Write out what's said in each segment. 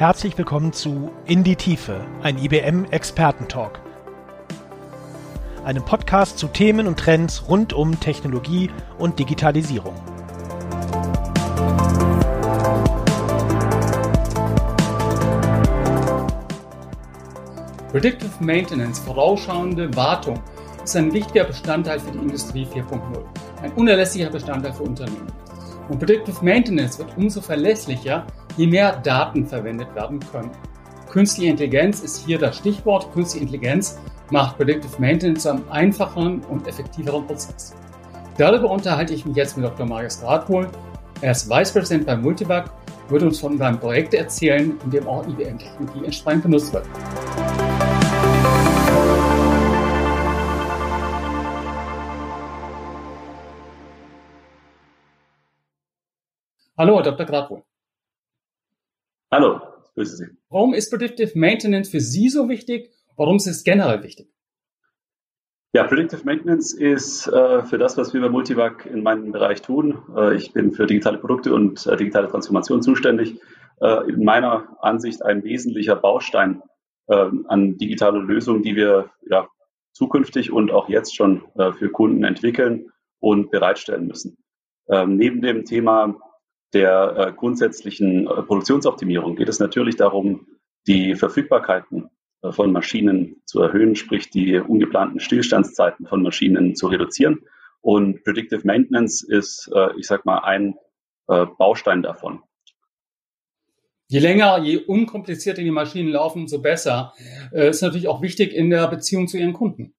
Herzlich willkommen zu In die Tiefe, ein IBM Expertentalk. Einem Podcast zu Themen und Trends rund um Technologie und Digitalisierung. Predictive Maintenance, vorausschauende Wartung, ist ein wichtiger Bestandteil für die Industrie 4.0, ein unerlässlicher Bestandteil für Unternehmen. Und Predictive Maintenance wird umso verlässlicher, je mehr Daten verwendet werden können. Künstliche Intelligenz ist hier das Stichwort. Künstliche Intelligenz macht Predictive Maintenance zu einem einfacheren und effektiveren Prozess. Darüber unterhalte ich mich jetzt mit Dr. Marius Radwohl. Er ist Vice President bei Multivac, wird uns von seinem Projekt erzählen, in dem auch IBM-Technologie entsprechend benutzt wird. Hallo, Dr. Gradwohl. Hallo, grüße Sie. Warum ist Predictive Maintenance für Sie so wichtig? Warum ist es generell wichtig? Ja, Predictive Maintenance ist äh, für das, was wir bei Multivac in meinem Bereich tun. Äh, ich bin für digitale Produkte und äh, digitale Transformation zuständig. Äh, in meiner Ansicht ein wesentlicher Baustein äh, an digitale Lösungen, die wir ja, zukünftig und auch jetzt schon äh, für Kunden entwickeln und bereitstellen müssen. Ähm, neben dem Thema der äh, grundsätzlichen äh, Produktionsoptimierung geht es natürlich darum, die Verfügbarkeiten äh, von Maschinen zu erhöhen, sprich die ungeplanten Stillstandszeiten von Maschinen zu reduzieren. Und Predictive Maintenance ist, äh, ich sag mal, ein Baustein davon. Je länger, je unkomplizierter die Maschinen laufen, umso besser. Ist natürlich auch wichtig in der Beziehung zu ihren Kunden.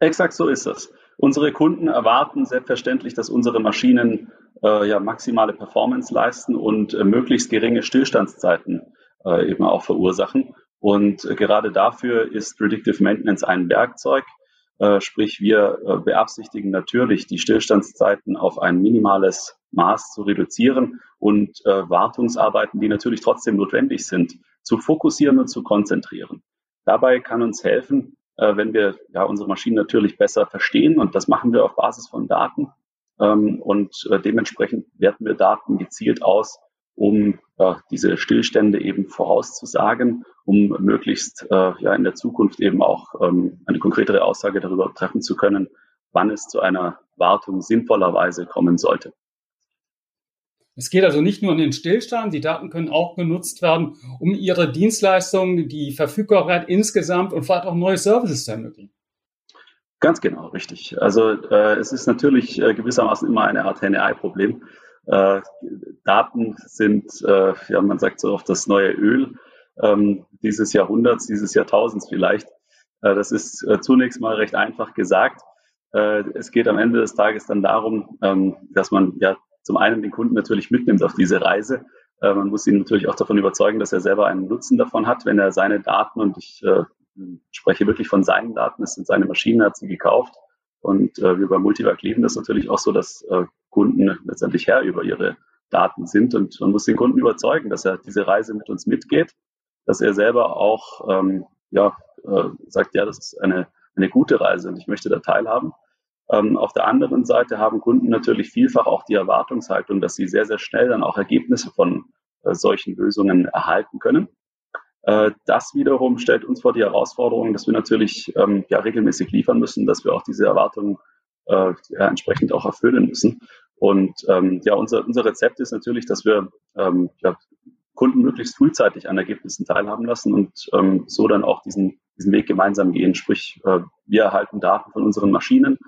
Exakt so ist das. Unsere Kunden erwarten selbstverständlich, dass unsere Maschinen äh, ja maximale Performance leisten und äh, möglichst geringe Stillstandszeiten äh, eben auch verursachen. Und äh, gerade dafür ist Predictive Maintenance ein Werkzeug. Äh, sprich, wir äh, beabsichtigen natürlich, die Stillstandszeiten auf ein minimales Maß zu reduzieren und Wartungsarbeiten, die natürlich trotzdem notwendig sind, zu fokussieren und zu konzentrieren. Dabei kann uns helfen, wenn wir ja unsere Maschinen natürlich besser verstehen und das machen wir auf Basis von Daten, ähm, und äh, dementsprechend werten wir Daten gezielt aus, um äh, diese Stillstände eben vorauszusagen, um möglichst äh, ja in der Zukunft eben auch ähm, eine konkretere Aussage darüber treffen zu können, wann es zu einer Wartung sinnvollerweise kommen sollte. Es geht also nicht nur um den Stillstand, die Daten können auch genutzt werden, um ihre Dienstleistungen, die Verfügbarkeit insgesamt und vielleicht auch neue Services zu ermöglichen. Ganz genau, richtig. Also äh, es ist natürlich äh, gewissermaßen immer eine Art Henne-Ei-Problem. Äh, Daten sind, äh, ja, man sagt so oft das neue Öl ähm, dieses Jahrhunderts, dieses Jahrtausends vielleicht. Äh, das ist äh, zunächst mal recht einfach gesagt. Es geht am Ende des Tages dann darum, ähm, dass man ja zum einen den Kunden natürlich mitnimmt auf diese Reise. Äh, man muss ihn natürlich auch davon überzeugen, dass er selber einen Nutzen davon hat, wenn er seine Daten und ich äh, spreche wirklich von seinen Daten, es sind seine Maschinen, hat sie gekauft. Und äh, wir bei Multivac leben das natürlich auch so, dass äh, Kunden letztendlich Herr über ihre Daten sind. Und man muss den Kunden überzeugen, dass er diese Reise mit uns mitgeht, dass er selber auch ähm, ja, äh, sagt, ja, das ist eine, eine gute Reise und ich möchte da teilhaben. Ähm, auf der anderen Seite haben Kunden natürlich vielfach auch die Erwartungshaltung, dass sie sehr, sehr schnell dann auch Ergebnisse von äh, solchen Lösungen erhalten können. Äh, das wiederum stellt uns vor die Herausforderung, dass wir natürlich ähm, ja, regelmäßig liefern müssen, dass wir auch diese Erwartungen äh, ja, entsprechend auch erfüllen müssen. Und ähm, ja, unser, unser Rezept ist natürlich, dass wir ähm, ja, Kunden möglichst frühzeitig an Ergebnissen teilhaben lassen und ähm, so dann auch diesen, diesen Weg gemeinsam gehen. Sprich, äh, wir erhalten Daten von unseren Maschinen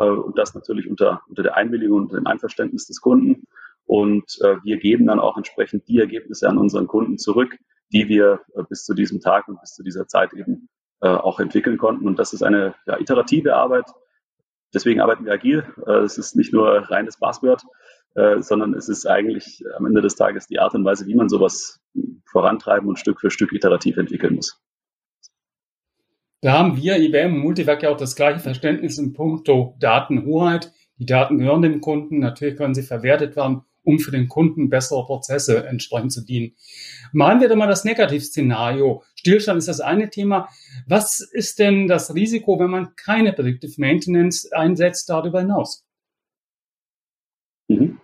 und das natürlich unter, unter der Einwilligung und dem Einverständnis des Kunden. Und äh, wir geben dann auch entsprechend die Ergebnisse an unseren Kunden zurück, die wir äh, bis zu diesem Tag und bis zu dieser Zeit eben äh, auch entwickeln konnten. Und das ist eine ja, iterative Arbeit. Deswegen arbeiten wir agil. Äh, es ist nicht nur reines Buzzword, äh, sondern es ist eigentlich am Ende des Tages die Art und Weise, wie man sowas vorantreiben und Stück für Stück iterativ entwickeln muss. Da haben wir IBM und Multivac ja auch das gleiche Verständnis in puncto Datenhoheit. Die Daten gehören dem Kunden. Natürlich können sie verwertet werden um für den Kunden bessere Prozesse entsprechend zu dienen. Malen wir doch mal das Negativszenario. Stillstand ist das eine Thema. Was ist denn das Risiko, wenn man keine Predictive Maintenance einsetzt darüber hinaus? Mhm.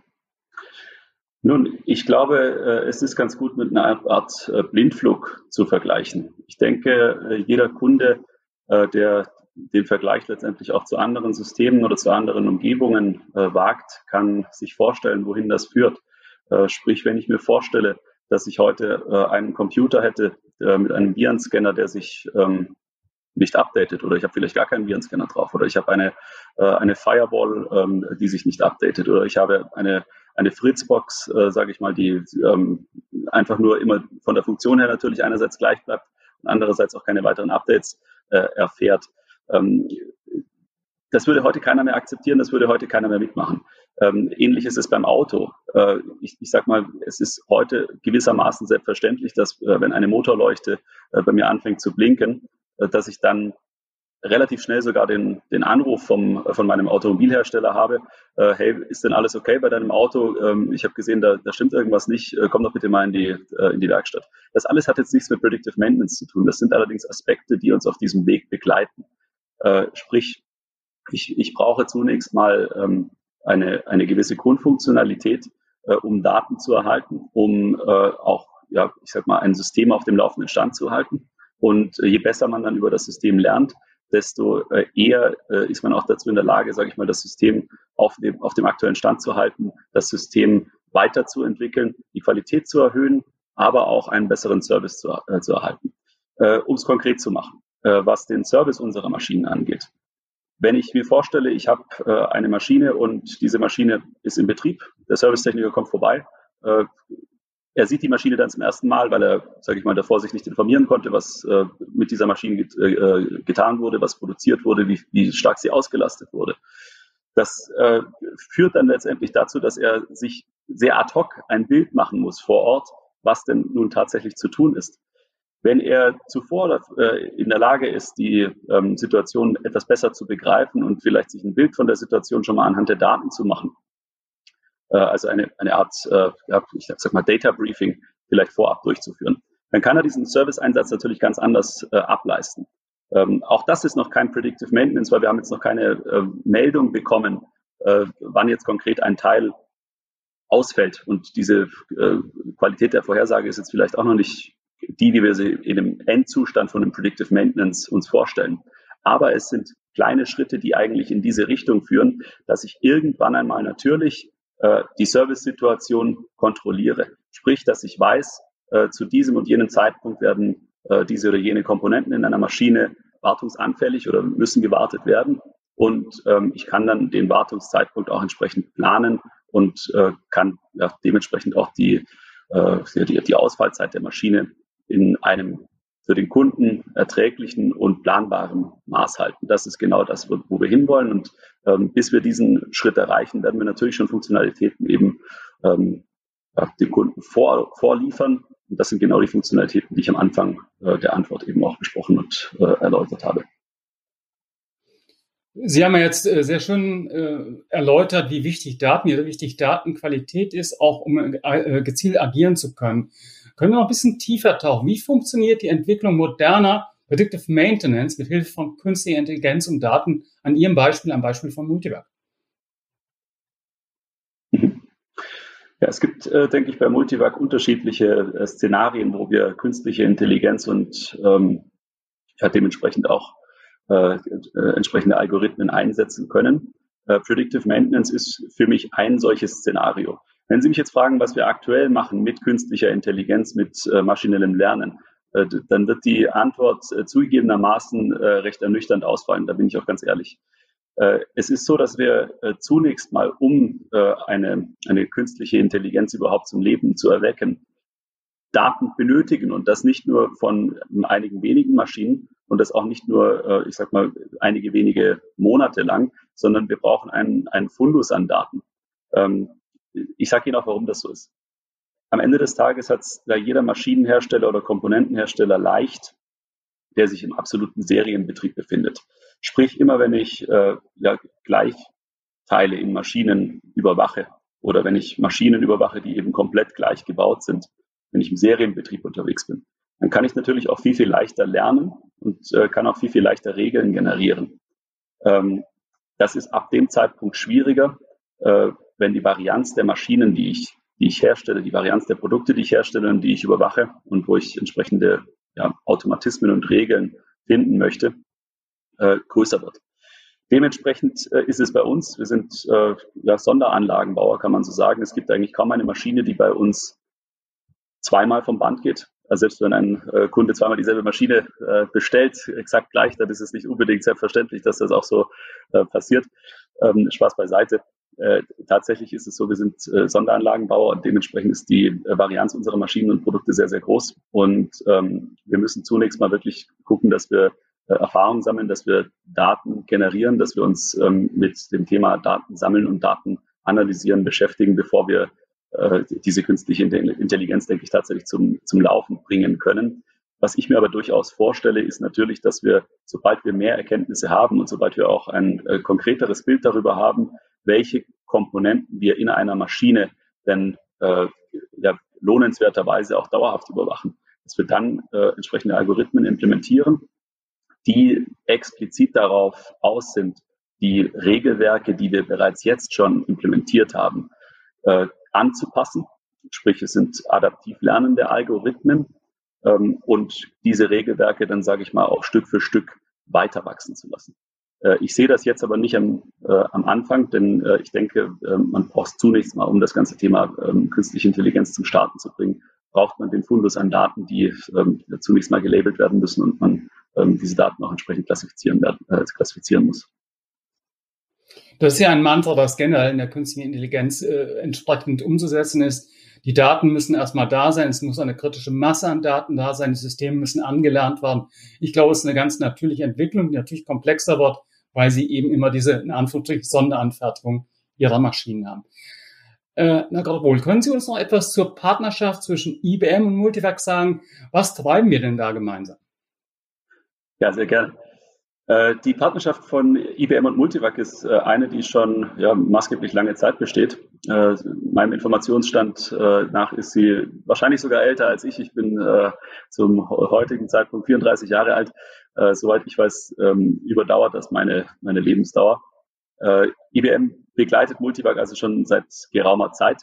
Nun, ich glaube, äh, es ist ganz gut mit einer Art äh, Blindflug zu vergleichen. Ich denke, äh, jeder Kunde, der den Vergleich letztendlich auch zu anderen Systemen oder zu anderen Umgebungen wagt, kann sich vorstellen, wohin das führt. Sprich, wenn ich mir vorstelle, dass ich heute einen Computer hätte mit einem Virenscanner, der sich ähm, nicht updatet oder ich habe vielleicht gar keinen Virenscanner drauf oder ich habe eine, eine Firewall, ähm, die sich nicht updatet oder ich habe eine eine Fritzbox, äh, sage ich mal, die ähm, einfach nur immer von der Funktion her natürlich einerseits gleich bleibt und andererseits auch keine weiteren Updates äh, erfährt. Ähm, das würde heute keiner mehr akzeptieren, das würde heute keiner mehr mitmachen. Ähm, ähnlich ist es beim Auto. Äh, ich, ich sage mal, es ist heute gewissermaßen selbstverständlich, dass äh, wenn eine Motorleuchte äh, bei mir anfängt zu blinken, äh, dass ich dann relativ schnell sogar den, den Anruf vom, von meinem Automobilhersteller habe, äh, hey, ist denn alles okay bei deinem Auto? Ähm, ich habe gesehen, da, da stimmt irgendwas nicht, äh, komm doch bitte mal in die, äh, in die Werkstatt. Das alles hat jetzt nichts mit Predictive Maintenance zu tun. Das sind allerdings Aspekte, die uns auf diesem Weg begleiten. Äh, sprich, ich, ich brauche zunächst mal ähm, eine, eine gewisse Grundfunktionalität, äh, um Daten zu erhalten, um äh, auch, ja, ich sag mal, ein System auf dem laufenden Stand zu halten. Und äh, je besser man dann über das System lernt, desto äh, eher äh, ist man auch dazu in der Lage, sage ich mal, das System auf dem, auf dem aktuellen Stand zu halten, das System weiterzuentwickeln, die Qualität zu erhöhen, aber auch einen besseren Service zu, zu erhalten. Um es konkret zu machen, was den Service unserer Maschinen angeht. Wenn ich mir vorstelle, ich habe eine Maschine und diese Maschine ist in Betrieb, der Servicetechniker kommt vorbei, er sieht die Maschine dann zum ersten Mal, weil er, sage ich mal, davor sich nicht informieren konnte, was äh, mit dieser Maschine get, äh, getan wurde, was produziert wurde, wie, wie stark sie ausgelastet wurde. Das äh, führt dann letztendlich dazu, dass er sich sehr ad hoc ein Bild machen muss vor Ort, was denn nun tatsächlich zu tun ist. Wenn er zuvor äh, in der Lage ist, die ähm, Situation etwas besser zu begreifen und vielleicht sich ein Bild von der Situation schon mal anhand der Daten zu machen, äh, also eine, eine Art, äh, ja, ich sag mal, Data Briefing vielleicht vorab durchzuführen. Dann kann er diesen Service-Einsatz natürlich ganz anders äh, ableisten. Ähm, auch das ist noch kein Predictive Maintenance, weil wir haben jetzt noch keine äh, Meldung bekommen, äh, wann jetzt konkret ein Teil ausfällt. Und diese äh, Qualität der Vorhersage ist jetzt vielleicht auch noch nicht die, die wir sie in dem Endzustand von dem Predictive Maintenance uns vorstellen. Aber es sind kleine Schritte, die eigentlich in diese Richtung führen, dass ich irgendwann einmal natürlich äh, die Service-Situation kontrolliere. Sprich, dass ich weiß, äh, zu diesem und jenem Zeitpunkt werden äh, diese oder jene Komponenten in einer Maschine wartungsanfällig oder müssen gewartet werden. Und ähm, ich kann dann den Wartungszeitpunkt auch entsprechend planen und kann dementsprechend auch die, die Ausfallzeit der Maschine in einem für den Kunden erträglichen und planbaren Maß halten. Das ist genau das, wo, wir hinwollen. Und ähm, bis wir diesen Schritt erreichen, werden wir natürlich schon Funktionalitäten eben ähm, dem Kunden vor, vorliefern. Und das sind genau die Funktionalitäten, die ich am Anfang äh, der Antwort eben auch besprochen und äh, erläutert habe. Sie haben ja jetzt äh, sehr schön äh, erläutert, wie wichtig Daten, wie wichtig Datenqualität ist, auch um äh, gezielt agieren zu können. Können wir noch ein bisschen tiefer tauchen? Wie funktioniert die Entwicklung moderner Predictive Maintenance mit Hilfe von künstlicher Intelligenz und Daten an Ihrem Beispiel, am Beispiel von Multivac? Ja, es gibt, äh, denke ich, bei Multivac unterschiedliche äh, Szenarien, wo wir künstliche Intelligenz und ähm, ja, dementsprechend auch äh, äh, entsprechende Algorithmen einsetzen können. Äh, Predictive Maintenance ist für mich ein solches Szenario. Wenn Sie mich jetzt fragen, was wir aktuell machen mit künstlicher Intelligenz, mit äh, maschinellem Lernen, äh, dann wird die Antwort äh, zugegebenermaßen äh, recht ernüchternd ausfallen. Da bin ich auch ganz ehrlich. Äh, es ist so, dass wir äh, zunächst mal, um eine, eine künstliche Intelligenz überhaupt zum Leben zu erwecken, Daten benötigen und das nicht nur von einigen wenigen Maschinen und das auch nicht nur, ich sag mal, einige wenige Monate lang, sondern wir brauchen einen, einen Fundus an Daten. Ähm, ich sage Ihnen auch, warum das so ist. Am Ende des Tages hat es da jeder Maschinenhersteller oder Komponentenhersteller leicht, der sich im absoluten Serienbetrieb befindet. Sprich, immer wenn ich äh, ja, Gleichteile in Maschinen überwache oder wenn ich Maschinen überwache, die eben komplett gleich gebaut sind, wenn ich im Serienbetrieb unterwegs bin, dann kann ich natürlich auch viel, viel leichter lernen und äh, kann auch viel, viel leichter Regeln generieren. Ähm, das ist ab dem Zeitpunkt schwieriger, äh, wenn die Varianz der Maschinen, die ich die ich herstelle, die Varianz der Produkte, die ich herstelle und die ich überwache und wo ich entsprechende ja, Automatismen und Regeln finden möchte, äh, größer wird. Dementsprechend äh, ist es bei uns, wir sind äh, ja, Sonderanlagenbauer, kann man so sagen. Es gibt eigentlich kaum eine Maschine, die bei uns zweimal vom Band geht. Also selbst wenn ein äh, Kunde zweimal dieselbe Maschine äh, bestellt, exakt gleich, dann ist es nicht unbedingt selbstverständlich, dass das auch so äh, passiert. Ähm, Spaß beiseite. Äh, tatsächlich ist es so, wir sind äh, Sonderanlagenbauer und dementsprechend ist die äh, Varianz unserer Maschinen und Produkte sehr, sehr groß. Und ähm, wir müssen zunächst mal wirklich gucken, dass wir äh, Erfahrung sammeln, dass wir Daten generieren, dass wir uns ähm, mit dem Thema Daten sammeln und Daten analysieren beschäftigen, bevor wir äh, diese künstliche Intelligenz, denke ich, tatsächlich zum, zum Laufen bringen können. Was ich mir aber durchaus vorstelle, ist natürlich, dass wir, sobald wir mehr Erkenntnisse haben und sobald wir auch ein äh, konkreteres Bild darüber haben, welche Komponenten wir in einer Maschine denn äh, ja, lohnenswerterweise auch dauerhaft überwachen, dass wir dann äh, entsprechende Algorithmen implementieren, die explizit darauf aus sind, die Regelwerke, die wir bereits jetzt schon implementiert haben, äh, anzupassen. Sprich, es sind adaptiv lernende Algorithmen ähm, und diese Regelwerke dann, sage ich mal, auch Stück für Stück weiter wachsen zu lassen. Äh, ich sehe das jetzt aber nicht am, äh, am Anfang, denn äh, ich denke, äh, man braucht zunächst mal, um das ganze Thema ähm, künstliche Intelligenz zum Starten zu bringen, braucht man den Fundus an Daten, die ähm, zunächst mal gelabelt werden müssen und man ähm, diese Daten auch entsprechend klassifizieren, werden, äh, klassifizieren muss. Das ist ja ein Mantra, das generell in der künstlichen Intelligenz äh, entsprechend umzusetzen ist. Die Daten müssen erstmal da sein, es muss eine kritische Masse an Daten da sein, die Systeme müssen angelernt werden. Ich glaube, es ist eine ganz natürliche Entwicklung, die natürlich komplexer wird, weil sie eben immer diese, in Anführungsstrichen, Sonderanfertigung ihrer Maschinen haben. Äh, na gerade wohl, können Sie uns noch etwas zur Partnerschaft zwischen IBM und Multivac sagen? Was treiben wir denn da gemeinsam? Ja, sehr gerne. Äh, die Partnerschaft von IBM und Multivac ist äh, eine, die schon ja, maßgeblich lange Zeit besteht. Äh, meinem Informationsstand nach ist sie wahrscheinlich sogar älter als ich. Ich bin zum heutigen Zeitpunkt 34 Jahre alt. Soweit ich weiß, ähm, überdauert das meine, meine Lebensdauer. IBM begleitet Multivac also schon seit geraumer Zeit.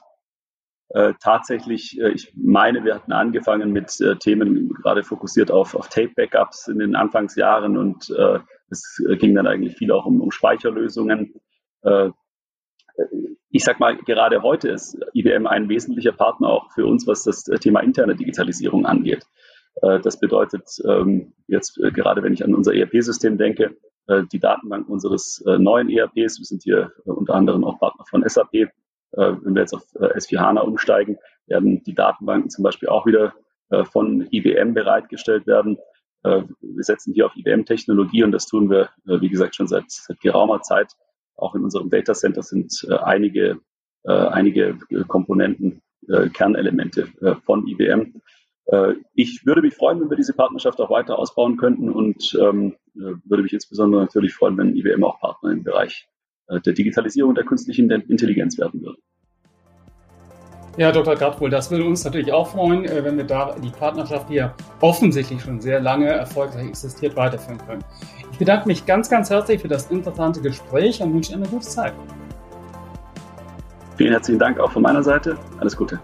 Äh, tatsächlich, äh, ich meine, wir hatten angefangen mit äh, Themen gerade fokussiert auf, auf Tape-Backups in den Anfangsjahren und äh, es ging dann eigentlich viel auch um, um Speicherlösungen. Äh, ich sag mal, gerade heute ist IBM ein wesentlicher Partner auch für uns, was das Thema interne Digitalisierung angeht. Äh, das bedeutet ähm, jetzt äh, gerade, wenn ich an unser ERP-System denke, äh, die Datenbank unseres äh, neuen ERPs, wir sind hier äh, unter anderem auch Partner von SAP, äh, wenn wir jetzt auf äh, S4 HANA umsteigen, werden die Datenbanken zum Beispiel auch wieder äh, von IBM bereitgestellt werden. wir setzen hier auf IBM-Technologie und das tun wir, wie gesagt, schon seit, seit geraumer Zeit. Auch in unserem Data Center sind einige, einige Komponenten, Kernelemente von IBM. Ich würde mich freuen, wenn wir diese Partnerschaft auch weiter ausbauen könnten und ähm, würde mich insbesondere natürlich freuen, wenn IBM auch Partner im Bereich äh, der Digitalisierung der künstlichen Intelligenz werden würde. Ja, Dr. Gradwohl, das würde uns natürlich auch freuen, äh, wenn wir da die Partnerschaft, die ja offensichtlich schon sehr lange erfolgreich existiert, weiterführen können. Ich bedanke mich ganz, ganz herzlich für das interessante Gespräch und wünsche eine gute Zeit. Vielen herzlichen Dank auch von meiner Seite. Alles Gute.